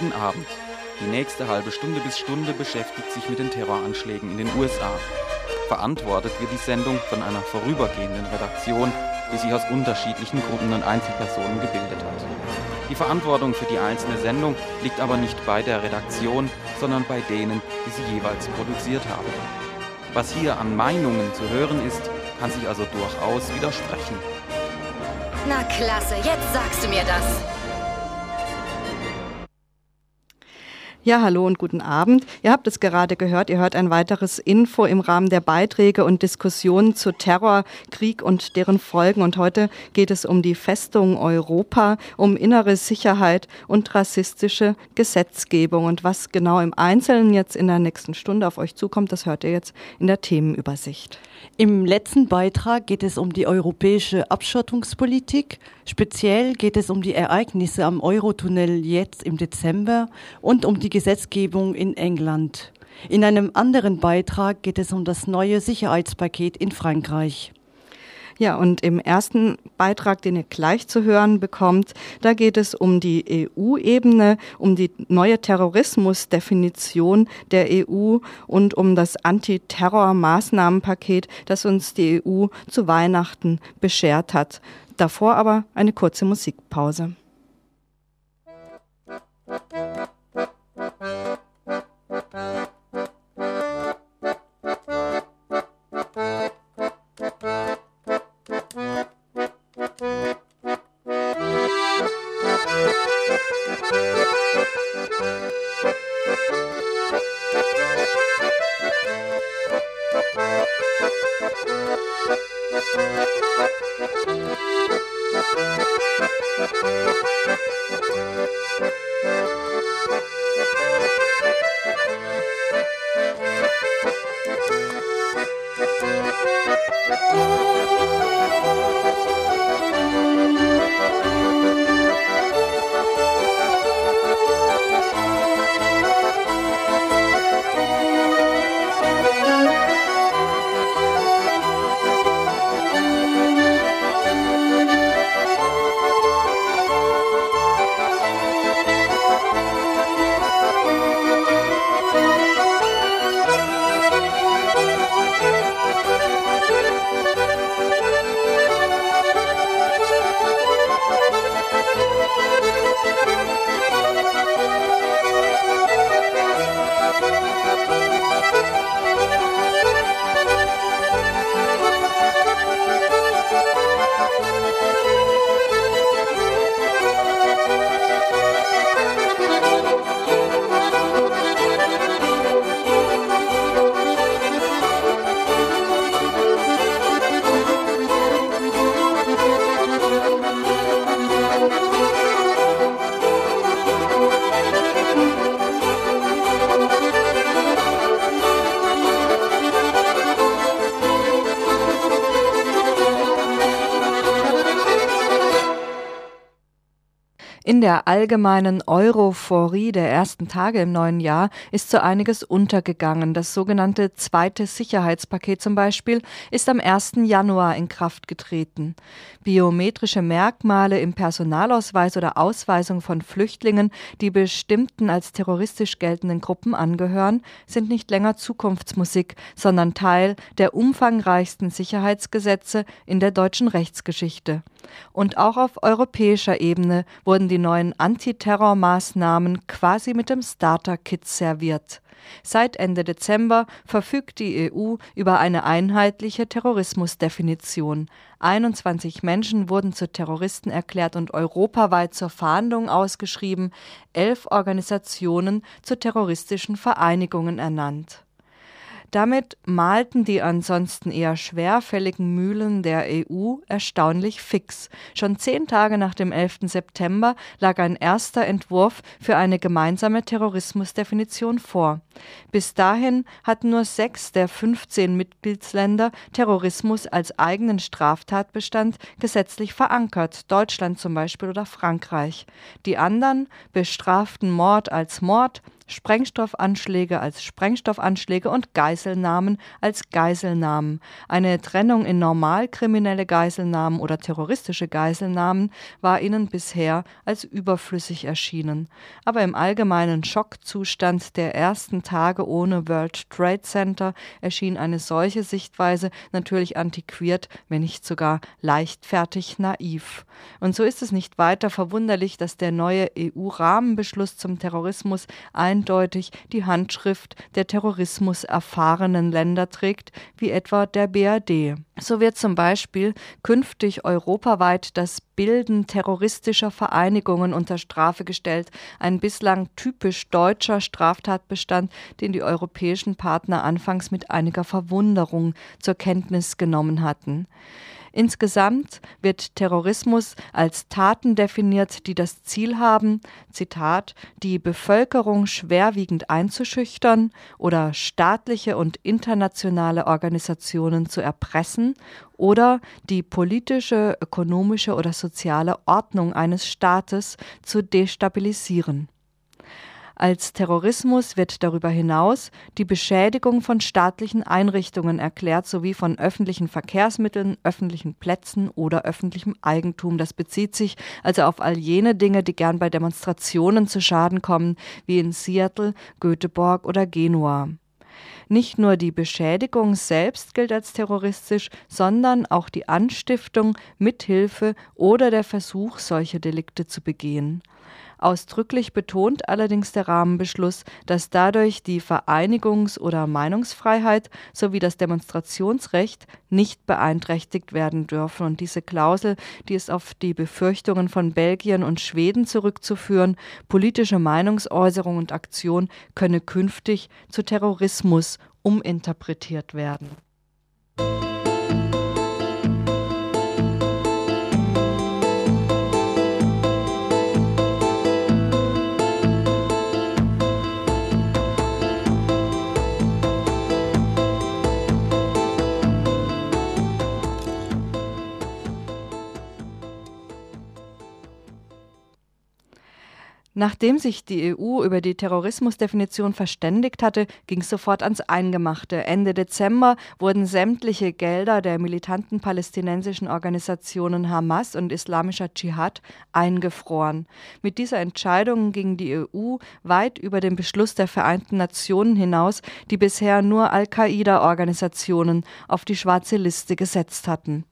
Guten Abend. Die nächste halbe Stunde bis Stunde beschäftigt sich mit den Terroranschlägen in den USA. Verantwortet wird die Sendung von einer vorübergehenden Redaktion, die sich aus unterschiedlichen Gruppen und Einzelpersonen gebildet hat. Die Verantwortung für die einzelne Sendung liegt aber nicht bei der Redaktion, sondern bei denen, die sie jeweils produziert haben. Was hier an Meinungen zu hören ist, kann sich also durchaus widersprechen. Na klasse, jetzt sagst du mir das. Ja, hallo und guten Abend. Ihr habt es gerade gehört, ihr hört ein weiteres Info im Rahmen der Beiträge und Diskussionen zu Terror, Krieg und deren Folgen. Und heute geht es um die Festung Europa, um innere Sicherheit und rassistische Gesetzgebung. Und was genau im Einzelnen jetzt in der nächsten Stunde auf euch zukommt, das hört ihr jetzt in der Themenübersicht. Im letzten Beitrag geht es um die europäische Abschottungspolitik. Speziell geht es um die Ereignisse am Eurotunnel jetzt im Dezember und um die Gesetzgebung in England. In einem anderen Beitrag geht es um das neue Sicherheitspaket in Frankreich. Ja, und im ersten Beitrag, den ihr gleich zu hören bekommt, da geht es um die EU-Ebene, um die neue Terrorismusdefinition der EU und um das Antiterror-Maßnahmenpaket, das uns die EU zu Weihnachten beschert hat. Davor aber eine kurze Musikpause. Thank you. In der allgemeinen Europhorie der ersten Tage im neuen Jahr ist so einiges untergegangen. Das sogenannte zweite Sicherheitspaket zum Beispiel ist am 1. Januar in Kraft getreten. Biometrische Merkmale im Personalausweis oder Ausweisung von Flüchtlingen, die bestimmten als terroristisch geltenden Gruppen angehören, sind nicht länger Zukunftsmusik, sondern Teil der umfangreichsten Sicherheitsgesetze in der deutschen Rechtsgeschichte. Und auch auf europäischer Ebene wurden die neuen Antiterrormaßnahmen quasi mit dem Starter-Kit serviert. Seit Ende Dezember verfügt die EU über eine einheitliche Terrorismusdefinition. 21 Menschen wurden zu Terroristen erklärt und europaweit zur Fahndung ausgeschrieben, elf Organisationen zu terroristischen Vereinigungen ernannt. Damit malten die ansonsten eher schwerfälligen Mühlen der EU erstaunlich fix. Schon zehn Tage nach dem 11. September lag ein erster Entwurf für eine gemeinsame Terrorismusdefinition vor. Bis dahin hatten nur sechs der 15 Mitgliedsländer Terrorismus als eigenen Straftatbestand gesetzlich verankert, Deutschland zum Beispiel oder Frankreich. Die anderen bestraften Mord als Mord, Sprengstoffanschläge als Sprengstoffanschläge und Geiselnahmen als Geiselnahmen. Eine Trennung in normal kriminelle Geiselnahmen oder terroristische Geiselnahmen war ihnen bisher als überflüssig erschienen. Aber im allgemeinen Schockzustand der ersten Tage ohne World Trade Center erschien eine solche Sichtweise natürlich antiquiert, wenn nicht sogar leichtfertig naiv. Und so ist es nicht weiter verwunderlich, dass der neue EU-Rahmenbeschluss zum Terrorismus eindeutig die Handschrift der Terrorismus erfahrenen Länder trägt, wie etwa der BRD. So wird zum Beispiel künftig europaweit das Bilden terroristischer Vereinigungen unter Strafe gestellt, ein bislang typisch deutscher Straftatbestand, den die europäischen Partner anfangs mit einiger Verwunderung zur Kenntnis genommen hatten. Insgesamt wird Terrorismus als Taten definiert, die das Ziel haben, Zitat, die Bevölkerung schwerwiegend einzuschüchtern oder staatliche und internationale Organisationen zu erpressen oder die politische, ökonomische oder soziale Ordnung eines Staates zu destabilisieren. Als Terrorismus wird darüber hinaus die Beschädigung von staatlichen Einrichtungen erklärt sowie von öffentlichen Verkehrsmitteln, öffentlichen Plätzen oder öffentlichem Eigentum. Das bezieht sich also auf all jene Dinge, die gern bei Demonstrationen zu Schaden kommen, wie in Seattle, Göteborg oder Genua. Nicht nur die Beschädigung selbst gilt als terroristisch, sondern auch die Anstiftung, Mithilfe oder der Versuch, solche Delikte zu begehen. Ausdrücklich betont allerdings der Rahmenbeschluss, dass dadurch die Vereinigungs- oder Meinungsfreiheit sowie das Demonstrationsrecht nicht beeinträchtigt werden dürfen. Und diese Klausel, die ist auf die Befürchtungen von Belgien und Schweden zurückzuführen, politische Meinungsäußerung und Aktion könne künftig zu Terrorismus uminterpretiert werden. Nachdem sich die EU über die Terrorismusdefinition verständigt hatte, ging es sofort ans Eingemachte. Ende Dezember wurden sämtliche Gelder der militanten palästinensischen Organisationen Hamas und Islamischer Dschihad eingefroren. Mit dieser Entscheidung ging die EU weit über den Beschluss der Vereinten Nationen hinaus, die bisher nur Al-Qaida-Organisationen auf die schwarze Liste gesetzt hatten.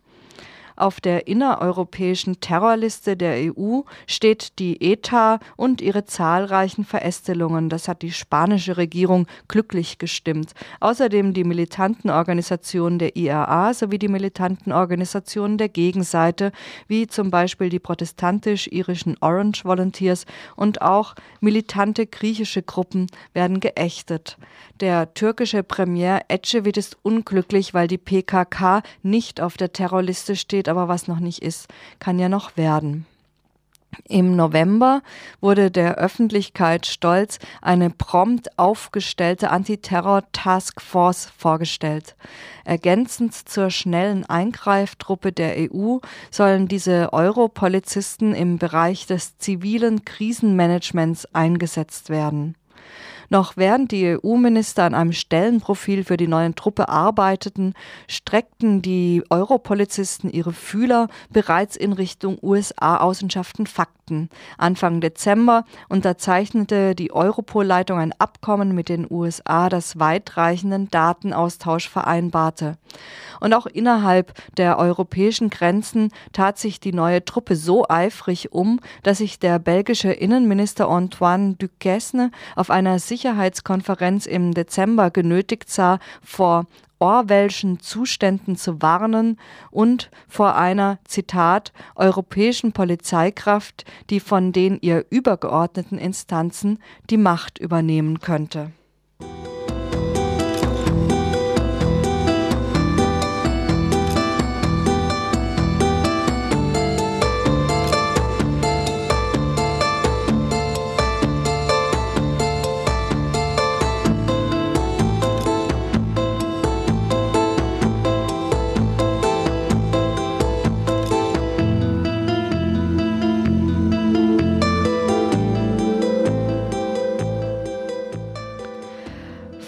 Auf der innereuropäischen Terrorliste der EU steht die ETA und ihre zahlreichen Verästelungen. Das hat die spanische Regierung glücklich gestimmt. Außerdem die militanten Organisationen der IRA sowie die militanten Organisationen der Gegenseite, wie zum Beispiel die protestantisch-irischen Orange Volunteers und auch militante griechische Gruppen werden geächtet. Der türkische Premier Ecevit ist unglücklich, weil die PKK nicht auf der Terrorliste steht, aber was noch nicht ist, kann ja noch werden. Im November wurde der Öffentlichkeit stolz eine prompt aufgestellte Antiterror-Taskforce vorgestellt. Ergänzend zur schnellen Eingreiftruppe der EU sollen diese Europolizisten im Bereich des zivilen Krisenmanagements eingesetzt werden. Noch während die EU-Minister an einem Stellenprofil für die neuen Truppe arbeiteten, streckten die Europolizisten ihre Fühler bereits in Richtung USA-Außenschaften Fakten. Anfang Dezember unterzeichnete die Europol-Leitung ein Abkommen mit den USA, das weitreichenden Datenaustausch vereinbarte. Und auch innerhalb der europäischen Grenzen tat sich die neue Truppe so eifrig um, dass sich der belgische Innenminister Antoine Duquesne auf einer Sicherheitskonferenz im Dezember genötigt sah, vor Orwellschen Zuständen zu warnen und vor einer, Zitat, europäischen Polizeikraft, die von den ihr übergeordneten Instanzen die Macht übernehmen könnte.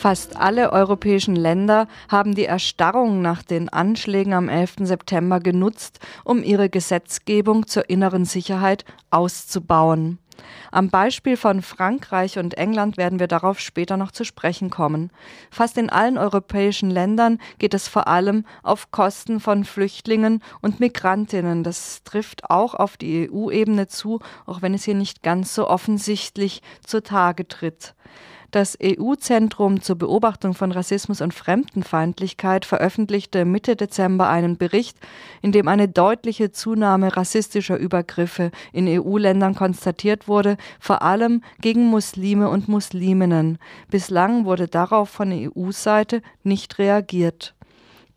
Fast alle europäischen Länder haben die Erstarrung nach den Anschlägen am 11. September genutzt, um ihre Gesetzgebung zur inneren Sicherheit auszubauen. Am Beispiel von Frankreich und England werden wir darauf später noch zu sprechen kommen. Fast in allen europäischen Ländern geht es vor allem auf Kosten von Flüchtlingen und Migrantinnen. Das trifft auch auf die EU-Ebene zu, auch wenn es hier nicht ganz so offensichtlich zutage tritt. Das EU-Zentrum zur Beobachtung von Rassismus und Fremdenfeindlichkeit veröffentlichte Mitte Dezember einen Bericht, in dem eine deutliche Zunahme rassistischer Übergriffe in EU-Ländern konstatiert wurde, vor allem gegen Muslime und Musliminnen. Bislang wurde darauf von EU-Seite nicht reagiert.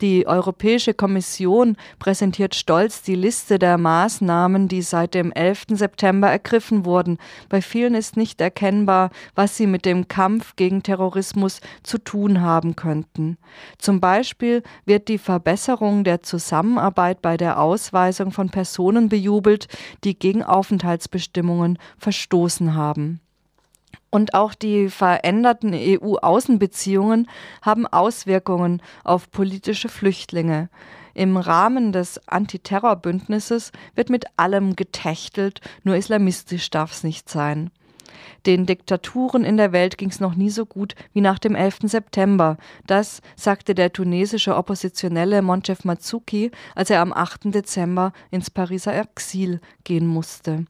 Die Europäische Kommission präsentiert stolz die Liste der Maßnahmen, die seit dem 11. September ergriffen wurden. Bei vielen ist nicht erkennbar, was sie mit dem Kampf gegen Terrorismus zu tun haben könnten. Zum Beispiel wird die Verbesserung der Zusammenarbeit bei der Ausweisung von Personen bejubelt, die gegen Aufenthaltsbestimmungen verstoßen haben. Und auch die veränderten EU-Außenbeziehungen haben Auswirkungen auf politische Flüchtlinge. Im Rahmen des Antiterrorbündnisses wird mit allem getächtelt, nur islamistisch darf es nicht sein. Den Diktaturen in der Welt ging es noch nie so gut wie nach dem 11. September. Das sagte der tunesische Oppositionelle Montef Mazzuki, als er am 8. Dezember ins Pariser Exil gehen musste.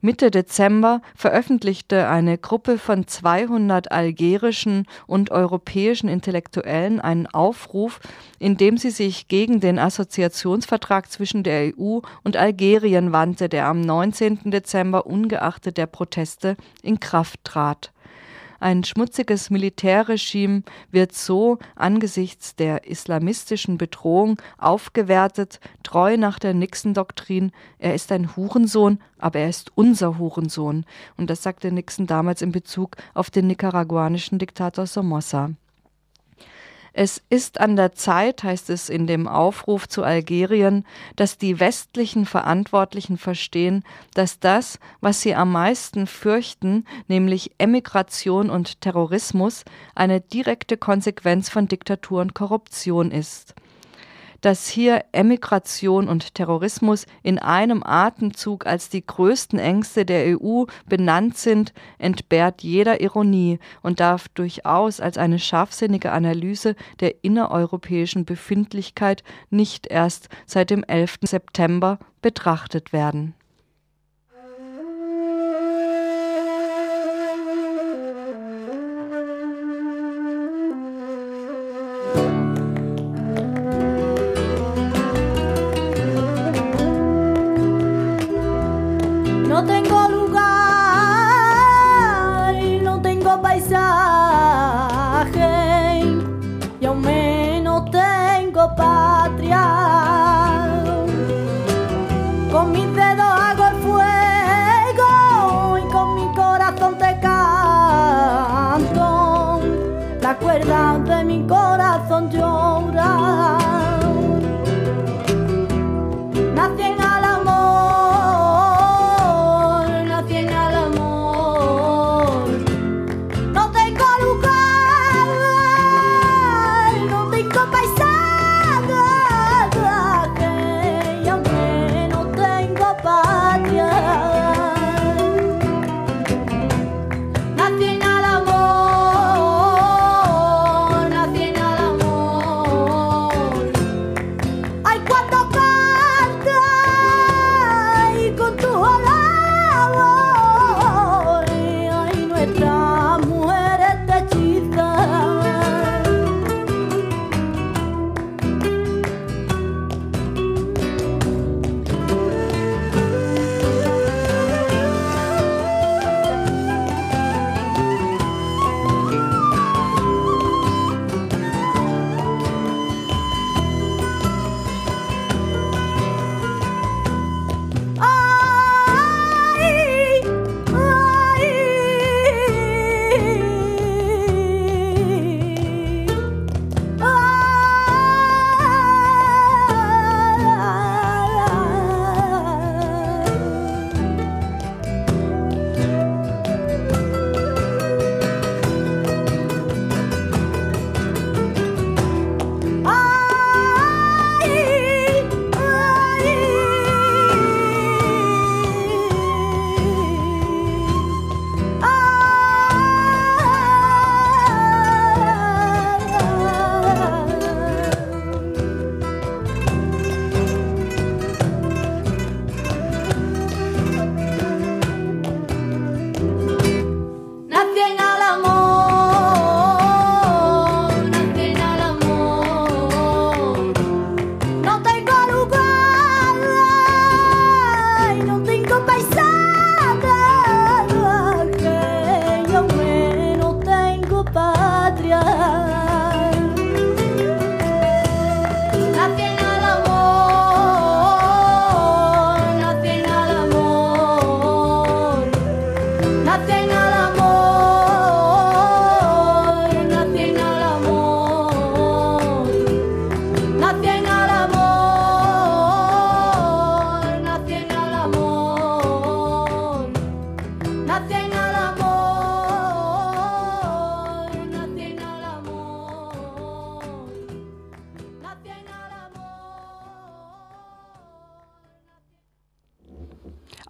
Mitte Dezember veröffentlichte eine Gruppe von 200 algerischen und europäischen Intellektuellen einen Aufruf, in dem sie sich gegen den Assoziationsvertrag zwischen der EU und Algerien wandte, der am 19. Dezember ungeachtet der Proteste in Kraft trat. Ein schmutziges Militärregime wird so angesichts der islamistischen Bedrohung aufgewertet, treu nach der Nixon-Doktrin, er ist ein Hurensohn, aber er ist unser Hurensohn. Und das sagte Nixon damals in Bezug auf den nicaraguanischen Diktator Somoza. Es ist an der Zeit, heißt es in dem Aufruf zu Algerien, dass die westlichen Verantwortlichen verstehen, dass das, was sie am meisten fürchten, nämlich Emigration und Terrorismus, eine direkte Konsequenz von Diktatur und Korruption ist dass hier Emigration und Terrorismus in einem Atemzug als die größten Ängste der EU benannt sind, entbehrt jeder Ironie und darf durchaus als eine scharfsinnige Analyse der innereuropäischen Befindlichkeit nicht erst seit dem 11. September betrachtet werden.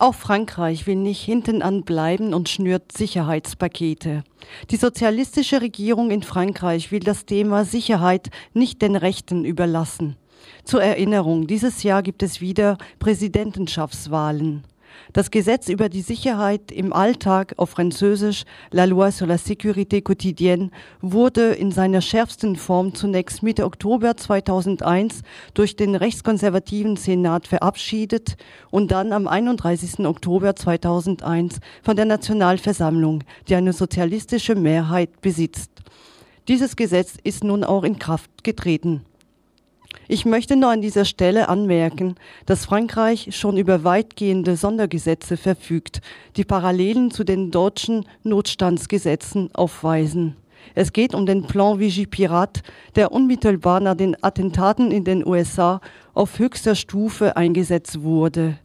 Auch Frankreich will nicht hinten an bleiben und schnürt Sicherheitspakete. Die sozialistische Regierung in Frankreich will das Thema Sicherheit nicht den Rechten überlassen. Zur Erinnerung, dieses Jahr gibt es wieder Präsidentschaftswahlen. Das Gesetz über die Sicherheit im Alltag auf Französisch, La Loi sur la sécurité quotidienne, wurde in seiner schärfsten Form zunächst Mitte Oktober 2001 durch den rechtskonservativen Senat verabschiedet und dann am 31. Oktober 2001 von der Nationalversammlung, die eine sozialistische Mehrheit besitzt. Dieses Gesetz ist nun auch in Kraft getreten. Ich möchte nur an dieser Stelle anmerken, dass Frankreich schon über weitgehende Sondergesetze verfügt, die Parallelen zu den deutschen Notstandsgesetzen aufweisen. Es geht um den Plan Vigipirat, der unmittelbar nach den Attentaten in den USA auf höchster Stufe eingesetzt wurde.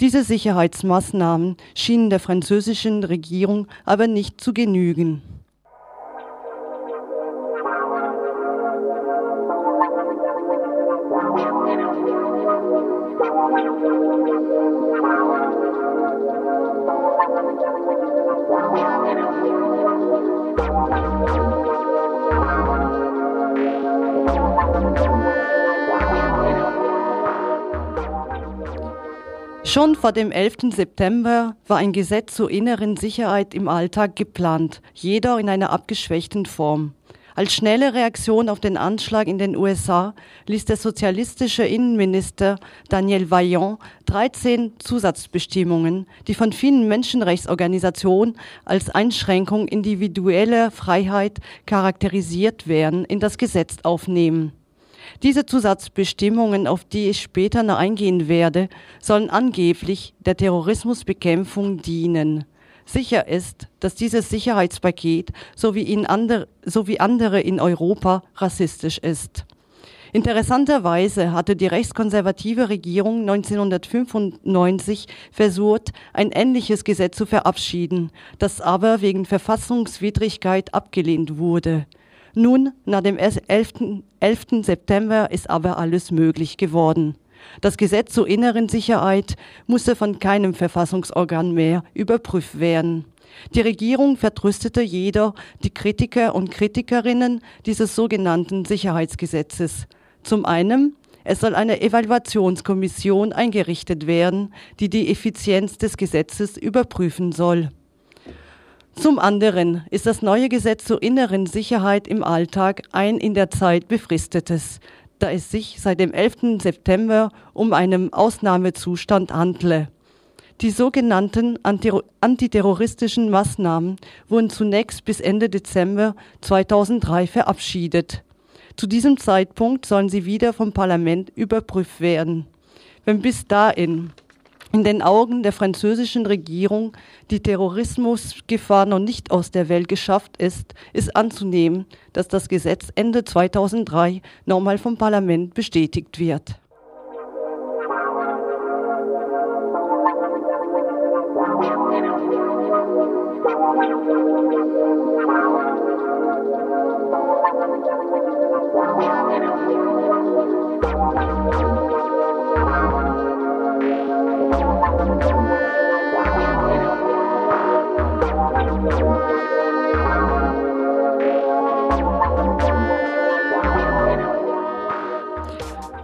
Diese Sicherheitsmaßnahmen schienen der französischen Regierung aber nicht zu genügen. Schon vor dem 11. September war ein Gesetz zur inneren Sicherheit im Alltag geplant, jeder in einer abgeschwächten Form. Als schnelle Reaktion auf den Anschlag in den USA ließ der sozialistische Innenminister Daniel Vaillant 13 Zusatzbestimmungen, die von vielen Menschenrechtsorganisationen als Einschränkung individueller Freiheit charakterisiert werden, in das Gesetz aufnehmen. Diese Zusatzbestimmungen, auf die ich später noch eingehen werde, sollen angeblich der Terrorismusbekämpfung dienen. Sicher ist, dass dieses Sicherheitspaket so wie, in andere, so wie andere in Europa rassistisch ist. Interessanterweise hatte die rechtskonservative Regierung 1995 versucht, ein ähnliches Gesetz zu verabschieden, das aber wegen Verfassungswidrigkeit abgelehnt wurde. Nun, nach dem 11. 11. September ist aber alles möglich geworden. Das Gesetz zur inneren Sicherheit musste von keinem Verfassungsorgan mehr überprüft werden. Die Regierung vertröstete jeder die Kritiker und Kritikerinnen dieses sogenannten Sicherheitsgesetzes. Zum einen, es soll eine Evaluationskommission eingerichtet werden, die die Effizienz des Gesetzes überprüfen soll. Zum anderen ist das neue Gesetz zur inneren Sicherheit im Alltag ein in der Zeit befristetes, da es sich seit dem 11. September um einen Ausnahmezustand handle. Die sogenannten antiterroristischen Maßnahmen wurden zunächst bis Ende Dezember 2003 verabschiedet. Zu diesem Zeitpunkt sollen sie wieder vom Parlament überprüft werden. Wenn bis dahin in den Augen der französischen Regierung die Terrorismusgefahr noch nicht aus der Welt geschafft ist, ist anzunehmen, dass das Gesetz Ende 2003 nochmal vom Parlament bestätigt wird.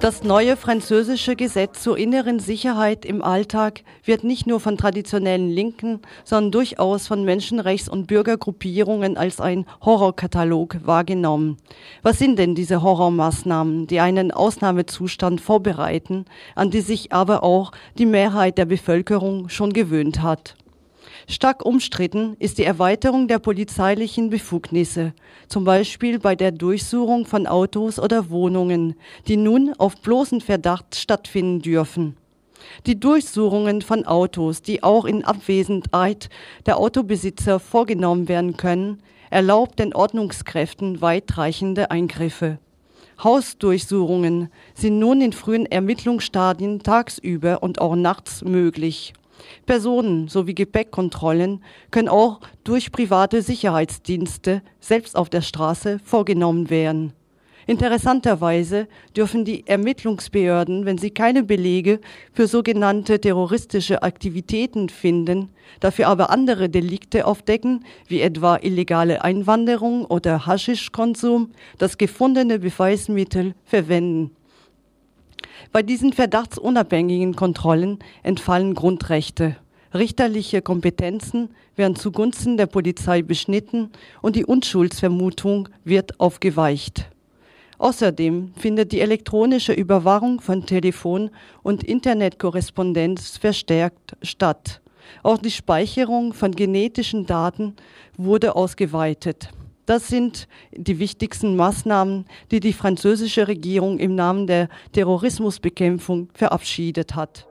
Das neue französische Gesetz zur inneren Sicherheit im Alltag wird nicht nur von traditionellen Linken, sondern durchaus von Menschenrechts- und Bürgergruppierungen als ein Horrorkatalog wahrgenommen. Was sind denn diese Horrormaßnahmen, die einen Ausnahmezustand vorbereiten, an die sich aber auch die Mehrheit der Bevölkerung schon gewöhnt hat? Stark umstritten ist die Erweiterung der polizeilichen Befugnisse, zum Beispiel bei der Durchsuchung von Autos oder Wohnungen, die nun auf bloßen Verdacht stattfinden dürfen. Die Durchsuchungen von Autos, die auch in Abwesenheit der Autobesitzer vorgenommen werden können, erlaubt den Ordnungskräften weitreichende Eingriffe. Hausdurchsuchungen sind nun in frühen Ermittlungsstadien tagsüber und auch nachts möglich. Personen sowie Gepäckkontrollen können auch durch private Sicherheitsdienste selbst auf der Straße vorgenommen werden. Interessanterweise dürfen die Ermittlungsbehörden, wenn sie keine Belege für sogenannte terroristische Aktivitäten finden, dafür aber andere Delikte aufdecken, wie etwa illegale Einwanderung oder Haschischkonsum, das gefundene Beweismittel verwenden. Bei diesen verdachtsunabhängigen Kontrollen entfallen Grundrechte. Richterliche Kompetenzen werden zugunsten der Polizei beschnitten und die Unschuldsvermutung wird aufgeweicht. Außerdem findet die elektronische Überwachung von Telefon- und Internetkorrespondenz verstärkt statt. Auch die Speicherung von genetischen Daten wurde ausgeweitet. Das sind die wichtigsten Maßnahmen, die die französische Regierung im Namen der Terrorismusbekämpfung verabschiedet hat.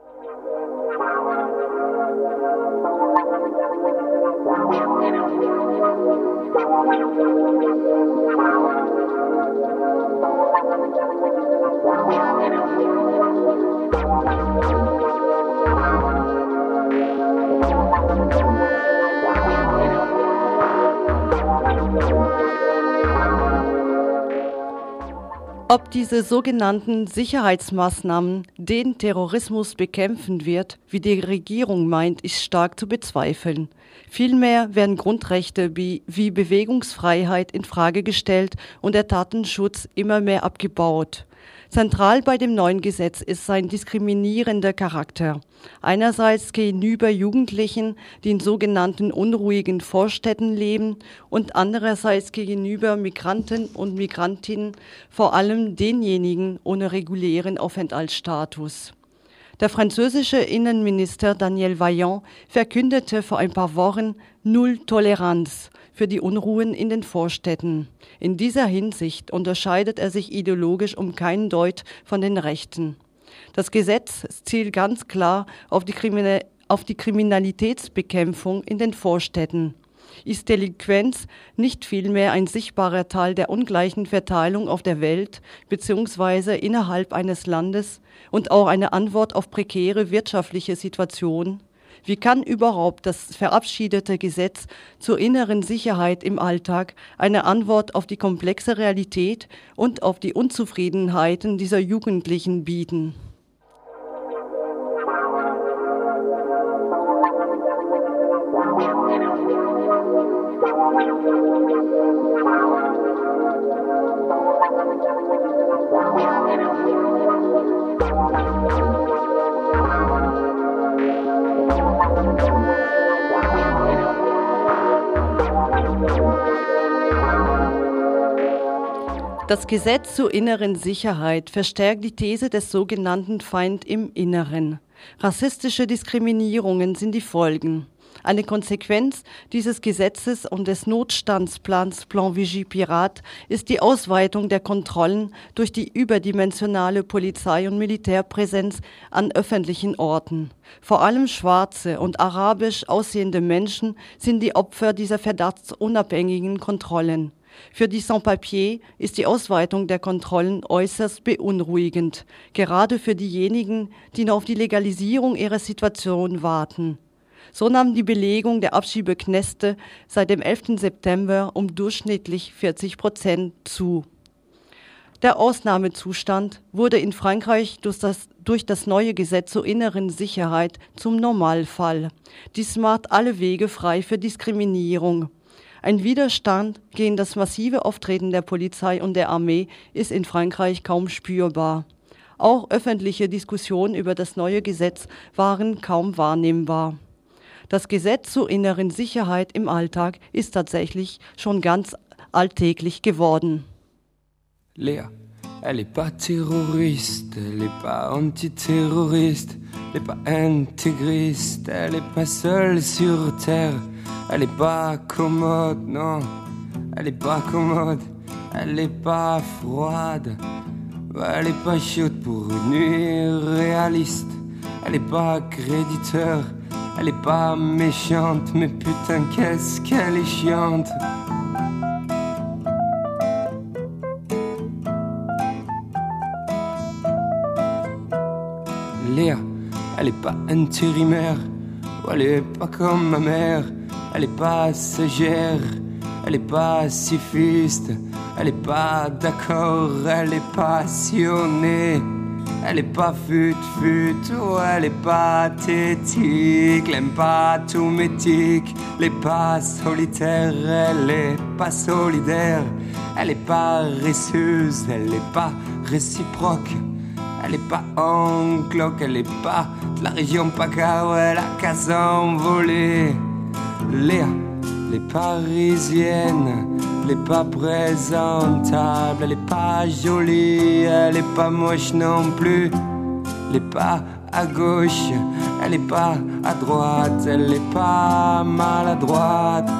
Ob diese sogenannten Sicherheitsmaßnahmen den Terrorismus bekämpfen wird, wie die Regierung meint, ist stark zu bezweifeln. Vielmehr werden Grundrechte wie, wie Bewegungsfreiheit in Frage gestellt und der Datenschutz immer mehr abgebaut. Zentral bei dem neuen Gesetz ist sein diskriminierender Charakter. Einerseits gegenüber Jugendlichen, die in sogenannten unruhigen Vorstädten leben und andererseits gegenüber Migranten und Migrantinnen, vor allem denjenigen ohne regulären Aufenthaltsstatus. Der französische Innenminister Daniel Vaillant verkündete vor ein paar Wochen Null Toleranz für die Unruhen in den Vorstädten. In dieser Hinsicht unterscheidet er sich ideologisch um keinen Deut von den Rechten. Das Gesetz zielt ganz klar auf die, Kriminal auf die Kriminalitätsbekämpfung in den Vorstädten. Ist Delinquenz nicht vielmehr ein sichtbarer Teil der ungleichen Verteilung auf der Welt bzw. innerhalb eines Landes und auch eine Antwort auf prekäre wirtschaftliche Situationen? Wie kann überhaupt das verabschiedete Gesetz zur inneren Sicherheit im Alltag eine Antwort auf die komplexe Realität und auf die Unzufriedenheiten dieser Jugendlichen bieten? Das Gesetz zur inneren Sicherheit verstärkt die These des sogenannten Feind im Inneren. Rassistische Diskriminierungen sind die Folgen. Eine Konsequenz dieses Gesetzes und des Notstandsplans Plan Vigie Pirat ist die Ausweitung der Kontrollen durch die überdimensionale Polizei- und Militärpräsenz an öffentlichen Orten. Vor allem schwarze und arabisch aussehende Menschen sind die Opfer dieser verdachtsunabhängigen Kontrollen. Für die Sans-Papiers ist die Ausweitung der Kontrollen äußerst beunruhigend, gerade für diejenigen, die noch auf die Legalisierung ihrer Situation warten. So nahm die Belegung der Abschiebeknäste seit dem 11. September um durchschnittlich 40 Prozent zu. Der Ausnahmezustand wurde in Frankreich durch das, durch das neue Gesetz zur inneren Sicherheit zum Normalfall. Dies macht alle Wege frei für Diskriminierung. Ein Widerstand gegen das massive Auftreten der Polizei und der Armee ist in Frankreich kaum spürbar. Auch öffentliche Diskussionen über das neue Gesetz waren kaum wahrnehmbar. Das Gesetz zur inneren Sicherheit im Alltag ist tatsächlich schon ganz alltäglich geworden. Lea, elle est pas terroriste, elle est pas antiterroriste, elle est pas intégriste, elle est pas seule sur terre. Elle est pas commode, non, elle est pas commode, elle est pas froide, elle est pas chaude pour une nuit réaliste, elle est pas créditeur, elle est pas méchante, mais putain qu'est-ce qu'elle est chiante. Léa, elle est pas intérimaire, elle est pas comme ma mère. Elle est passagère, elle elle est pacifiste, elle est pas d'accord, elle est passionnée. Elle est pas fut fut, oh, elle est pathétique, elle aime pas tout métique, elle est pas solitaire, elle est pas solidaire, elle est paresseuse, elle est pas réciproque, elle est pas en cloque, elle est pas de la région PACA, elle a qu'à s'envoler. Léa, les parisiennes, elle est pas présentable, elle est pas jolie, elle est pas moche non plus. Elle est pas à gauche, elle est pas à droite, elle est pas maladroite.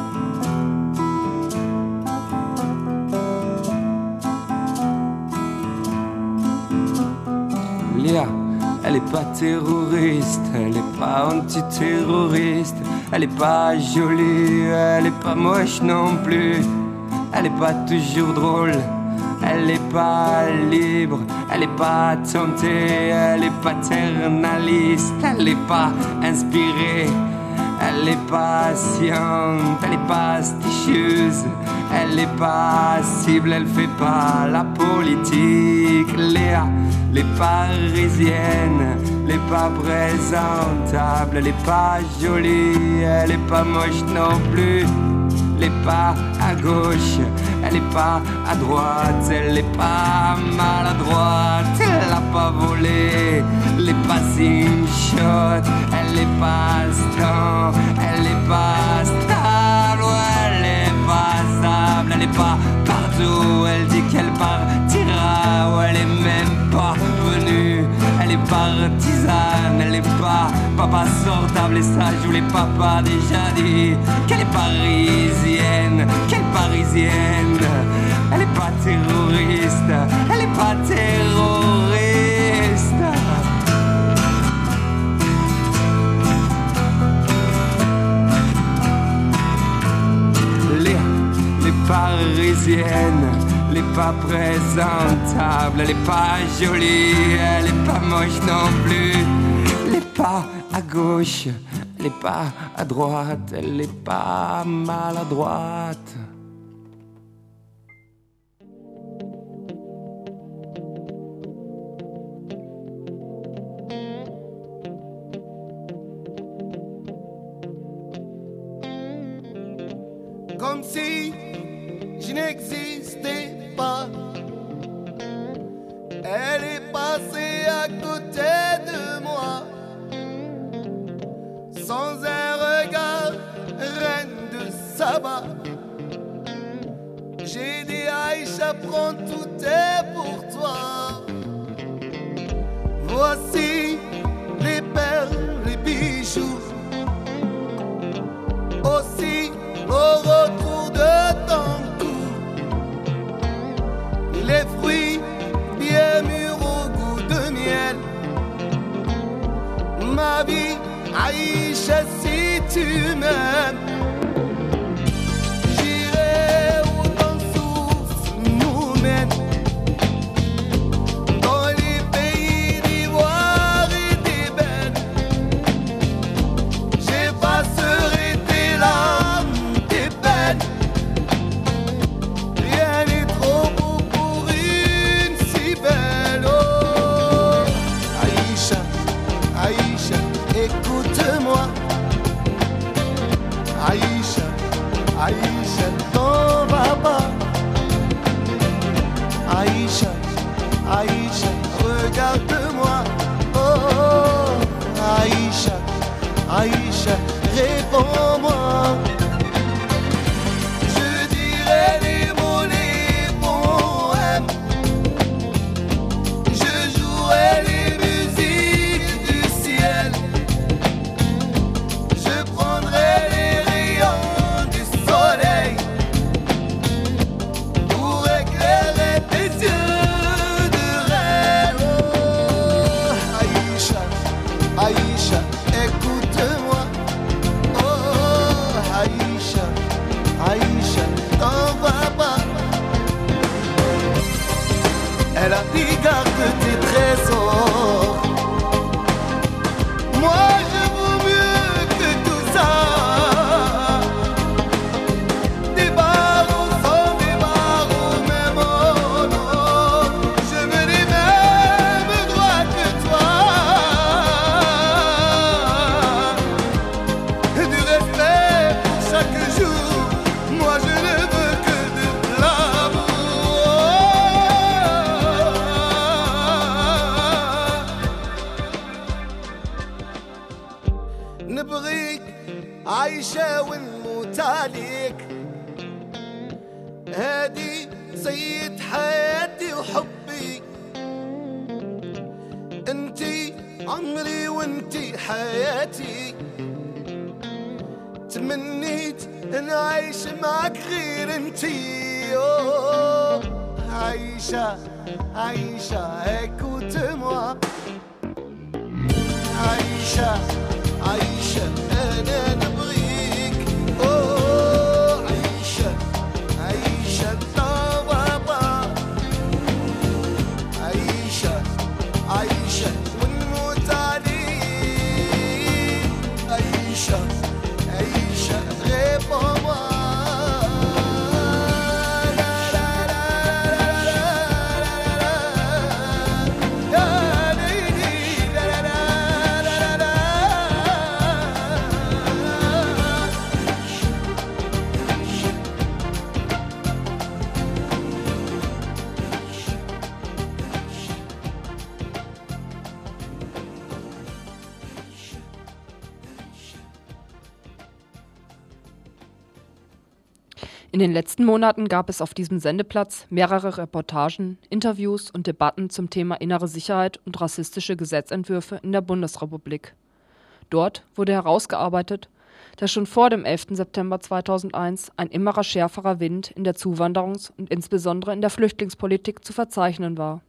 Léa, elle est pas terroriste, elle est pas antiterroriste, elle est pas jolie, elle est pas moche non plus. Elle est pas toujours drôle, elle est pas libre, elle est pas tentée, elle est paternaliste, elle est pas inspirée, elle est patiente, elle est pasticheuse, elle est passible, elle fait pas la politique. Léa, les parisiennes, elle est pas présentable, elle est pas jolie, elle est pas moche non plus. Elle est pas à gauche, elle est pas à droite, elle est pas maladroite, elle a pas volé, elle est pas shot, elle est pas stable, elle est pas stable, elle est pas stable, elle est pas partout, elle dit qu'elle partira, ou elle est même pas venue, elle est partisane, elle est pas papa sortable et ça je vous l'ai papa déjà dit, qu'elle est parisienne, qu'elle parisienne, elle est pas terroriste, elle est pas terroriste. Les, les parisiennes, elle est pas présentable, elle est pas jolie, elle est pas moche non plus, elle est pas à gauche, elle est pas à droite, elle est pas maladroite. Den letzten Monaten gab es auf diesem Sendeplatz mehrere Reportagen, Interviews und Debatten zum Thema innere Sicherheit und rassistische Gesetzentwürfe in der Bundesrepublik. Dort wurde herausgearbeitet, dass schon vor dem 11. September 2001 ein immer schärferer Wind in der Zuwanderungs- und insbesondere in der Flüchtlingspolitik zu verzeichnen war,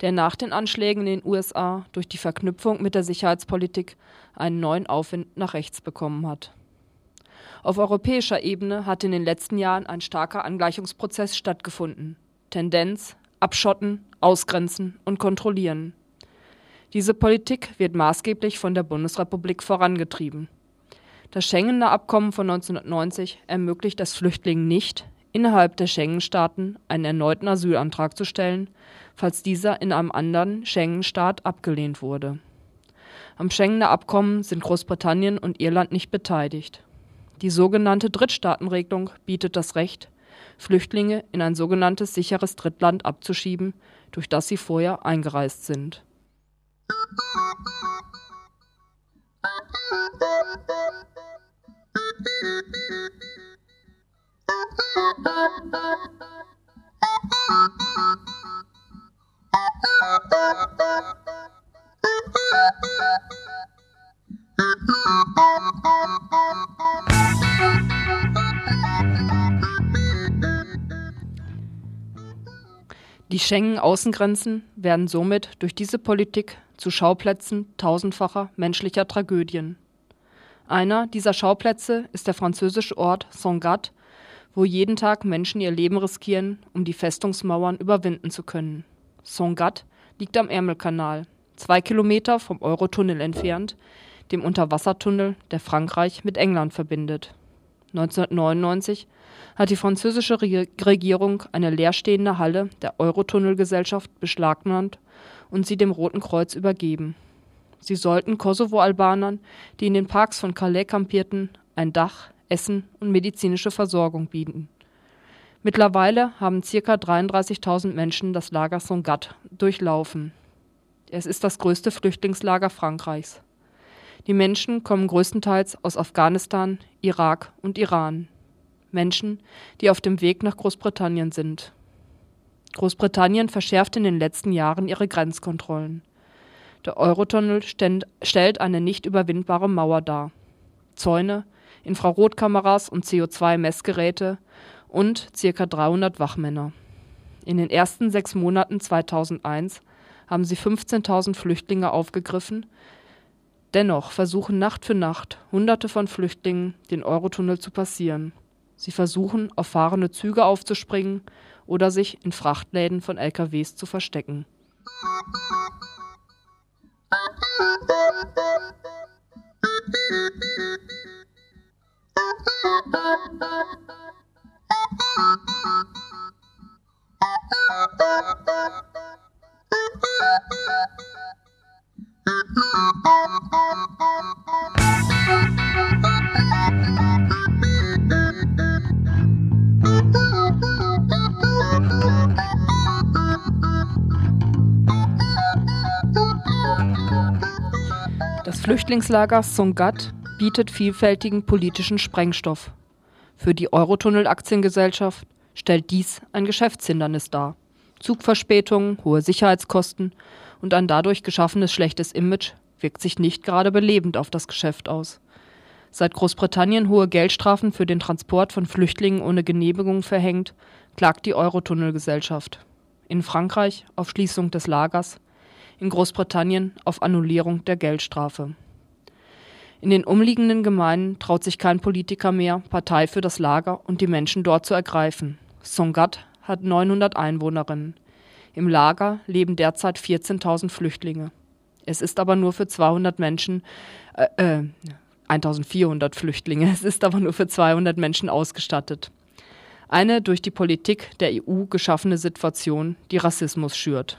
der nach den Anschlägen in den USA durch die Verknüpfung mit der Sicherheitspolitik einen neuen Aufwind nach rechts bekommen hat. Auf europäischer Ebene hat in den letzten Jahren ein starker Angleichungsprozess stattgefunden. Tendenz, abschotten, ausgrenzen und kontrollieren. Diese Politik wird maßgeblich von der Bundesrepublik vorangetrieben. Das Schengener Abkommen von 1990 ermöglicht es Flüchtlingen nicht, innerhalb der Schengen-Staaten einen erneuten Asylantrag zu stellen, falls dieser in einem anderen Schengen-Staat abgelehnt wurde. Am Schengener Abkommen sind Großbritannien und Irland nicht beteiligt. Die sogenannte Drittstaatenregelung bietet das Recht, Flüchtlinge in ein sogenanntes sicheres Drittland abzuschieben, durch das sie vorher eingereist sind. Die Schengen-Außengrenzen werden somit durch diese Politik zu Schauplätzen tausendfacher menschlicher Tragödien. Einer dieser Schauplätze ist der französische Ort Sangatte, wo jeden Tag Menschen ihr Leben riskieren, um die Festungsmauern überwinden zu können. Sangatte liegt am Ärmelkanal, zwei Kilometer vom Eurotunnel entfernt, dem Unterwassertunnel, der Frankreich mit England verbindet. 1999 hat die französische Regierung eine leerstehende Halle der Eurotunnelgesellschaft beschlagnahmt und sie dem Roten Kreuz übergeben. Sie sollten Kosovo-Albanern, die in den Parks von Calais kampierten, ein Dach, Essen und medizinische Versorgung bieten. Mittlerweile haben ca. 33.000 Menschen das Lager Sangatte durchlaufen. Es ist das größte Flüchtlingslager Frankreichs. Die Menschen kommen größtenteils aus Afghanistan, Irak und Iran. Menschen, die auf dem Weg nach Großbritannien sind. Großbritannien verschärft in den letzten Jahren ihre Grenzkontrollen. Der Eurotunnel stellt eine nicht überwindbare Mauer dar. Zäune, Infrarotkameras und CO2-Messgeräte und ca. 300 Wachmänner. In den ersten sechs Monaten 2001 haben sie 15.000 Flüchtlinge aufgegriffen. Dennoch versuchen Nacht für Nacht Hunderte von Flüchtlingen, den Eurotunnel zu passieren. Sie versuchen, auf fahrende Züge aufzuspringen oder sich in Frachtläden von LKWs zu verstecken. Das Flüchtlingslager Sungat bietet vielfältigen politischen Sprengstoff. Für die Eurotunnel-Aktiengesellschaft stellt dies ein Geschäftshindernis dar. Zugverspätungen, hohe Sicherheitskosten und ein dadurch geschaffenes schlechtes Image wirkt sich nicht gerade belebend auf das Geschäft aus. Seit Großbritannien hohe Geldstrafen für den Transport von Flüchtlingen ohne Genehmigung verhängt, klagt die Eurotunnelgesellschaft. In Frankreich auf Schließung des Lagers, in Großbritannien auf Annullierung der Geldstrafe. In den umliegenden Gemeinden traut sich kein Politiker mehr, Partei für das Lager und die Menschen dort zu ergreifen. Songat hat 900 Einwohnerinnen. Im Lager leben derzeit 14.000 Flüchtlinge. Es ist aber nur für 200 Menschen, äh, äh, 1400 Flüchtlinge. Es ist aber nur für 200 Menschen ausgestattet. Eine durch die Politik der EU geschaffene Situation, die Rassismus schürt.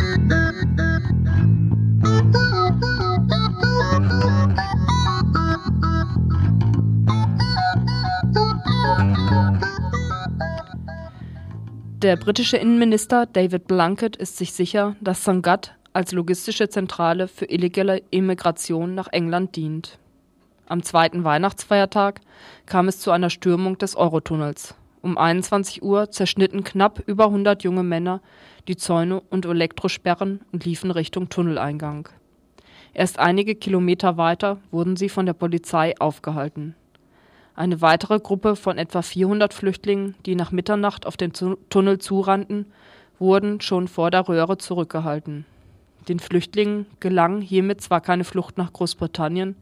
Der britische Innenminister David Blunkett ist sich sicher, dass Sangatte als logistische Zentrale für illegale Immigration nach England dient. Am zweiten Weihnachtsfeiertag kam es zu einer Stürmung des Eurotunnels. Um 21 Uhr zerschnitten knapp über 100 junge Männer die Zäune und Elektrosperren und liefen Richtung Tunneleingang. Erst einige Kilometer weiter wurden sie von der Polizei aufgehalten. Eine weitere Gruppe von etwa 400 Flüchtlingen, die nach Mitternacht auf den Tunnel zurannten, wurden schon vor der Röhre zurückgehalten. Den Flüchtlingen gelang hiermit zwar keine Flucht nach Großbritannien,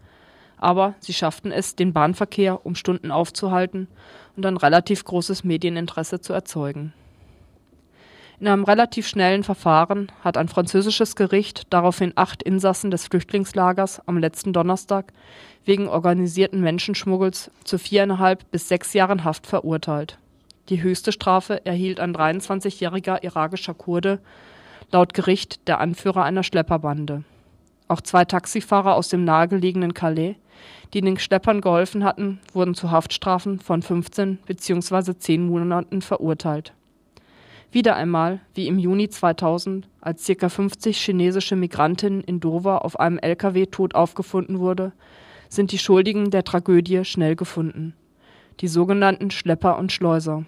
aber sie schafften es, den Bahnverkehr um Stunden aufzuhalten und ein relativ großes Medieninteresse zu erzeugen. In einem relativ schnellen Verfahren hat ein französisches Gericht daraufhin acht Insassen des Flüchtlingslagers am letzten Donnerstag wegen organisierten Menschenschmuggels zu viereinhalb bis sechs Jahren Haft verurteilt. Die höchste Strafe erhielt ein 23-jähriger irakischer Kurde, laut Gericht der Anführer einer Schlepperbande. Auch zwei Taxifahrer aus dem nahegelegenen Calais, die den Schleppern geholfen hatten, wurden zu Haftstrafen von 15 bzw. 10 Monaten verurteilt. Wieder einmal, wie im Juni 2000, als ca. 50 chinesische Migrantinnen in Dover auf einem LKW tot aufgefunden wurde, sind die Schuldigen der Tragödie schnell gefunden. Die sogenannten Schlepper und Schleuser.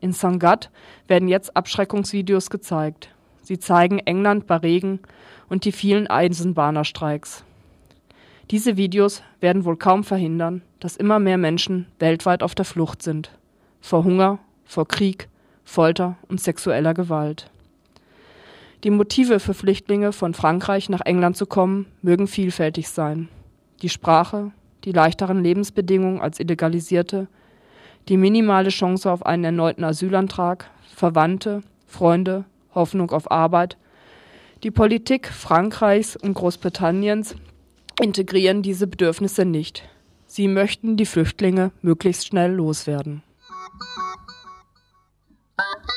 In Sangat werden jetzt Abschreckungsvideos gezeigt. Sie zeigen England bei Regen und die vielen Eisenbahnerstreiks. Diese Videos werden wohl kaum verhindern, dass immer mehr Menschen weltweit auf der Flucht sind. Vor Hunger, vor Krieg, Folter und sexueller Gewalt. Die Motive für Flüchtlinge von Frankreich nach England zu kommen, mögen vielfältig sein. Die Sprache, die leichteren Lebensbedingungen als Illegalisierte, die minimale Chance auf einen erneuten Asylantrag, Verwandte, Freunde, Hoffnung auf Arbeit. Die Politik Frankreichs und Großbritanniens integrieren diese Bedürfnisse nicht. Sie möchten die Flüchtlinge möglichst schnell loswerden.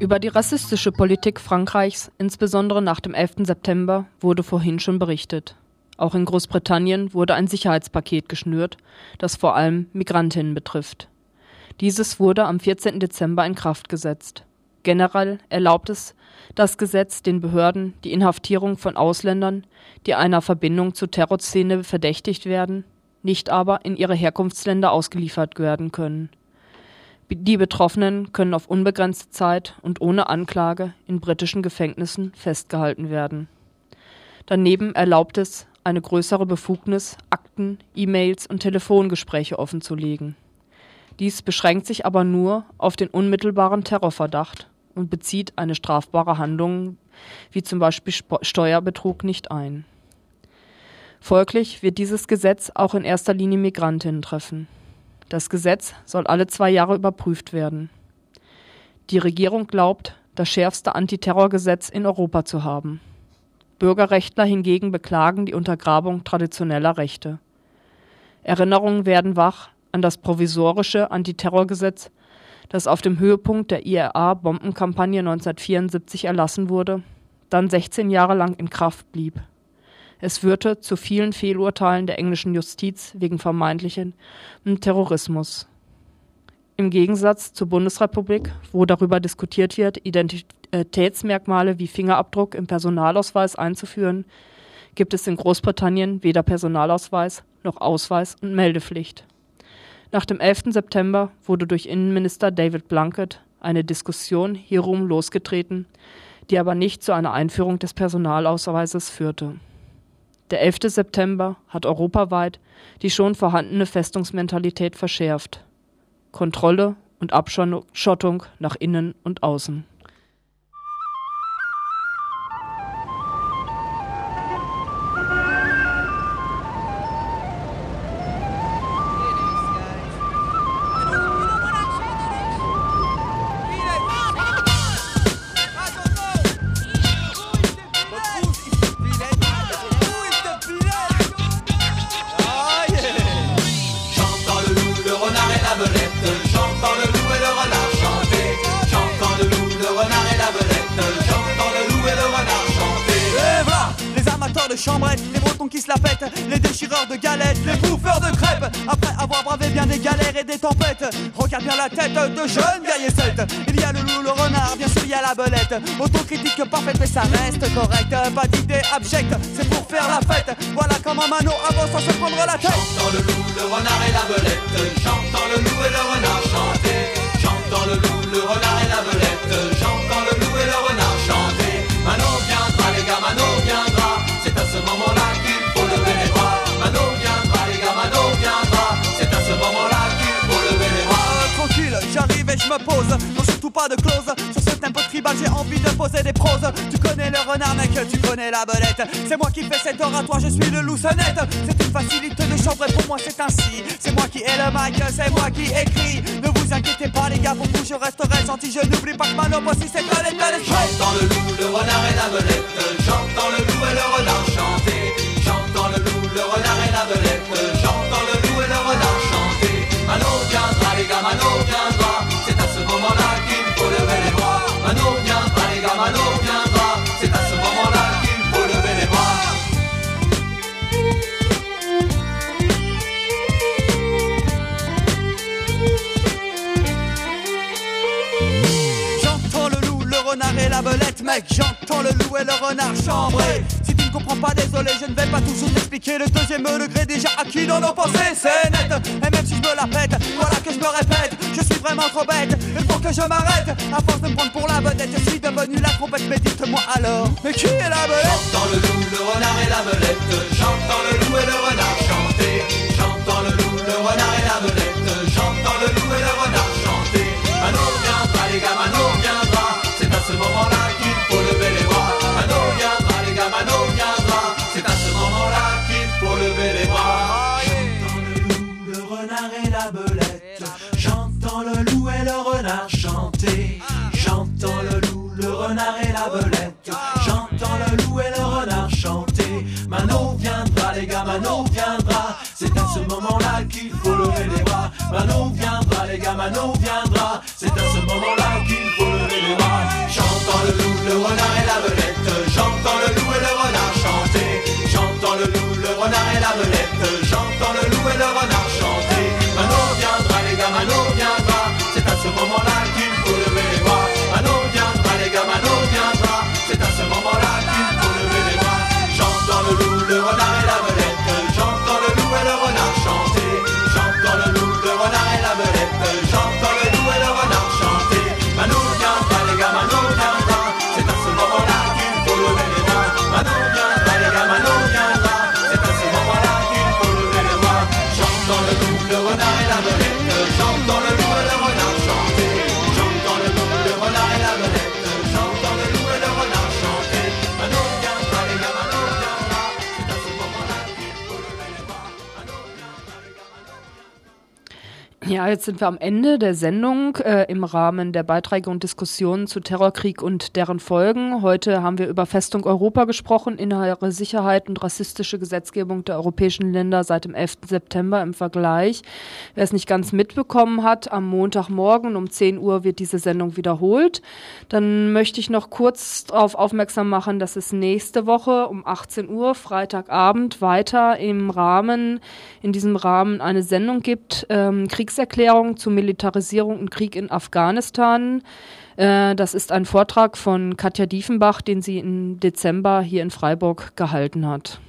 Über die rassistische Politik Frankreichs, insbesondere nach dem 11. September, wurde vorhin schon berichtet. Auch in Großbritannien wurde ein Sicherheitspaket geschnürt, das vor allem Migrantinnen betrifft. Dieses wurde am 14. Dezember in Kraft gesetzt. Generell erlaubt es das Gesetz den Behörden die Inhaftierung von Ausländern, die einer Verbindung zur Terrorszene verdächtigt werden, nicht aber in ihre Herkunftsländer ausgeliefert werden können. Die Betroffenen können auf unbegrenzte Zeit und ohne Anklage in britischen Gefängnissen festgehalten werden. Daneben erlaubt es eine größere Befugnis, Akten, E-Mails und Telefongespräche offenzulegen. Dies beschränkt sich aber nur auf den unmittelbaren Terrorverdacht und bezieht eine strafbare Handlung wie zum Beispiel Steuerbetrug nicht ein. Folglich wird dieses Gesetz auch in erster Linie Migrantinnen treffen. Das Gesetz soll alle zwei Jahre überprüft werden. Die Regierung glaubt, das schärfste Antiterrorgesetz in Europa zu haben. Bürgerrechtler hingegen beklagen die Untergrabung traditioneller Rechte. Erinnerungen werden wach an das provisorische Antiterrorgesetz, das auf dem Höhepunkt der IRA-Bombenkampagne 1974 erlassen wurde, dann 16 Jahre lang in Kraft blieb. Es führte zu vielen Fehlurteilen der englischen Justiz wegen vermeintlichen Terrorismus. Im Gegensatz zur Bundesrepublik, wo darüber diskutiert wird, Identitätsmerkmale wie Fingerabdruck im Personalausweis einzuführen, gibt es in Großbritannien weder Personalausweis noch Ausweis und Meldepflicht. Nach dem 11. September wurde durch Innenminister David Blunkett eine Diskussion hierum losgetreten, die aber nicht zu einer Einführung des Personalausweises führte. Der 11. September hat europaweit die schon vorhandene Festungsmentalität verschärft. Kontrolle und Abschottung nach innen und außen. Autocritique parfaite mais ça reste correct. Pas d'idée abjecte, c'est pour faire la fête. Voilà comment Mano avance sans se prendre la tête. J'entends le loup, le renard et la belette. Des proses. Tu connais le renard, mec, tu connais la belette. C'est moi qui fais cet oratoire, je suis le loup sonnette. C'est une facilité de chambre et pour moi c'est ainsi. C'est moi qui ai le mic, c'est moi qui écris. Ne vous inquiétez pas, les gars, pour vous je resterai gentil. Je n'oublie pas que ma nope aussi c'est pas les J'entends le loup, le renard et la belette. J'entends le loup et le renard Le et renard chambrer. Si tu ne comprends pas, désolé, je ne vais pas toujours t'expliquer. Le deuxième degré déjà acquis dans nos pensées, c'est net. Et même si je me la pète, voilà que je me répète. Je suis vraiment trop bête, il faut que je m'arrête. À force de me prendre pour la vedette, je suis devenu la trompette. Mais dites-moi alors, mais qui est la belette J'entends le loup, le renard et la belette. J'entends le loup et le renard chanter. J'entends le loup, le renard et la belette. J'entends le loup et le renard chanter. Mano viendra, les gars, day. Ja, jetzt sind wir am Ende der Sendung äh, im Rahmen der Beiträge und Diskussionen zu Terrorkrieg und deren Folgen. Heute haben wir über Festung Europa gesprochen, innere Sicherheit und rassistische Gesetzgebung der europäischen Länder seit dem 11. September im Vergleich. Wer es nicht ganz mitbekommen hat, am Montagmorgen um 10 Uhr wird diese Sendung wiederholt. Dann möchte ich noch kurz darauf aufmerksam machen, dass es nächste Woche um 18 Uhr, Freitagabend, weiter im Rahmen, in diesem Rahmen eine Sendung gibt, ähm, Kriegs Kriegserklärung zur Militarisierung und Krieg in Afghanistan. Äh, das ist ein Vortrag von Katja Diefenbach, den sie im Dezember hier in Freiburg gehalten hat.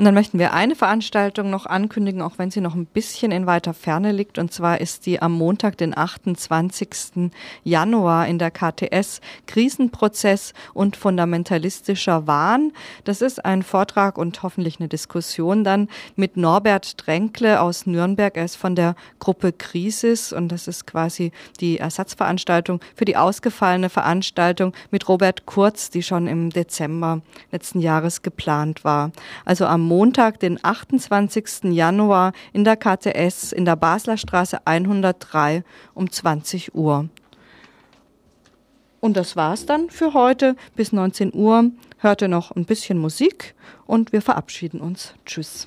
Und dann möchten wir eine Veranstaltung noch ankündigen, auch wenn sie noch ein bisschen in weiter Ferne liegt. Und zwar ist die am Montag, den 28. Januar in der KTS Krisenprozess und fundamentalistischer Wahn. Das ist ein Vortrag und hoffentlich eine Diskussion dann mit Norbert Dränkle aus Nürnberg. Er ist von der Gruppe Krisis und das ist quasi die Ersatzveranstaltung für die ausgefallene Veranstaltung mit Robert Kurz, die schon im Dezember letzten Jahres geplant war. Also am Montag, den 28. Januar in der KTS in der Basler Straße 103 um 20 Uhr. Und das war's dann für heute. Bis 19 Uhr hört ihr noch ein bisschen Musik und wir verabschieden uns. Tschüss.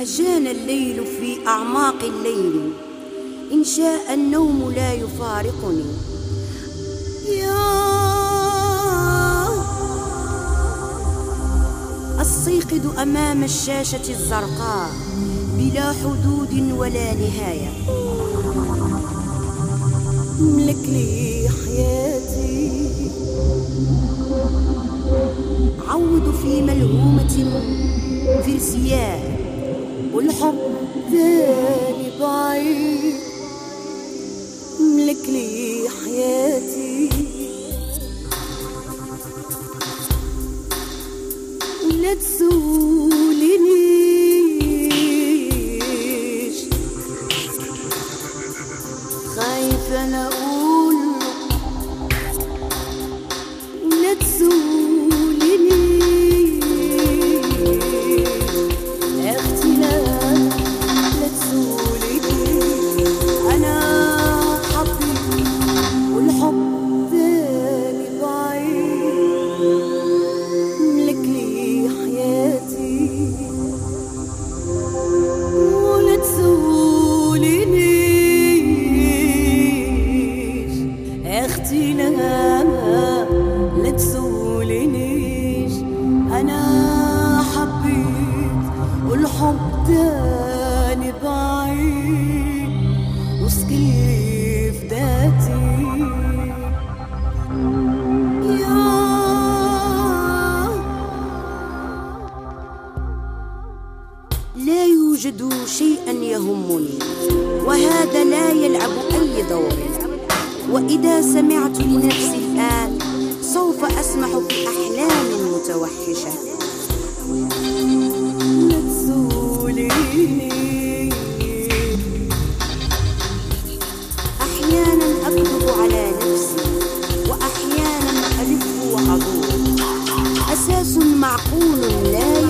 أجانا الليل في أعماق الليل. إن شاء النوم لا يفارقني. يا أستيقظ أمام الشاشة الزرقاء بلا حدود ولا نهاية. أملك لي حياتي. عوضوا في ملهومة في سياح والحب ذاني بعيد. ملك لي حياتي. ولا تسولينيش لا يوجد شيئا يهمني وهذا لا يلعب أي دور. وإذا سمعت لنفسي الآن سوف أسمح في أحلام متوحشة. أحيانا على نفسي وأحيانا ألف وأدور. أساس معقول لا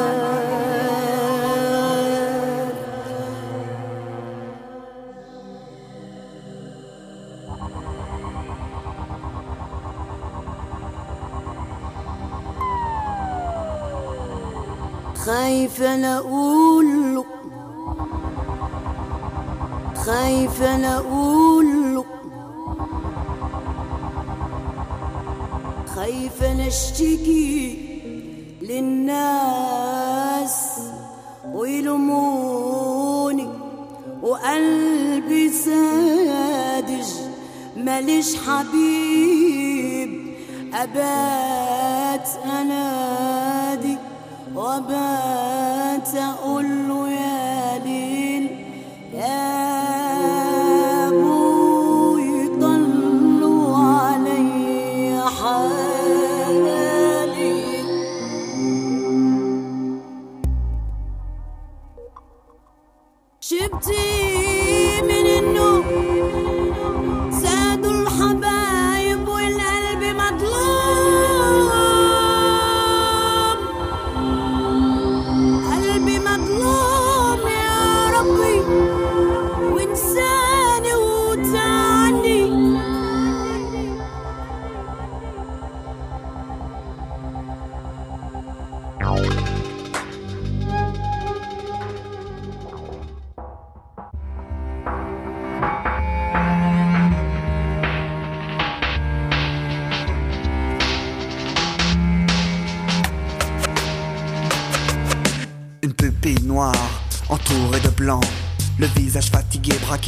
حبيب أبدا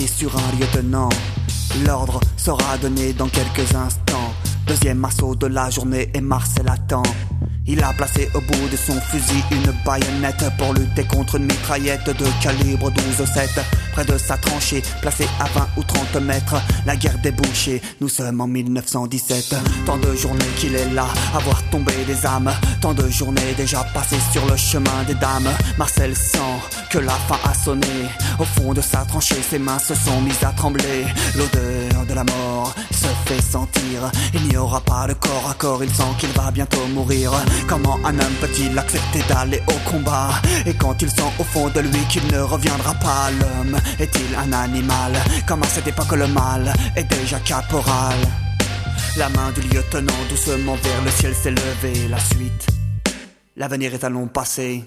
sur un lieutenant. L'ordre sera donné dans quelques instants. Deuxième assaut de la journée et Marcel attend. Il a placé au bout de son fusil une baïonnette pour lutter contre une mitraillette de calibre 12-7. Près de sa tranchée, placée à 20 ou 30 mètres, la guerre débouchée, nous sommes en 1917. Tant de journées qu'il est là, à voir tomber des âmes. Tant de journées déjà passées sur le chemin des dames. Marcel sent que la fin a sonné. Au fond de sa tranchée, ses mains se sont mises à trembler. L'odeur de la mort se fait sentir. Il n'y aura pas de corps à corps, il sent qu'il va bientôt mourir. Comment un homme peut-il accepter d'aller au combat? Et quand il sent au fond de lui qu'il ne reviendra pas, l'homme est-il un animal? Comme à cette époque le mal est déjà caporal. La main du lieutenant doucement vers le ciel s'est levée, la suite L'avenir est à long passé.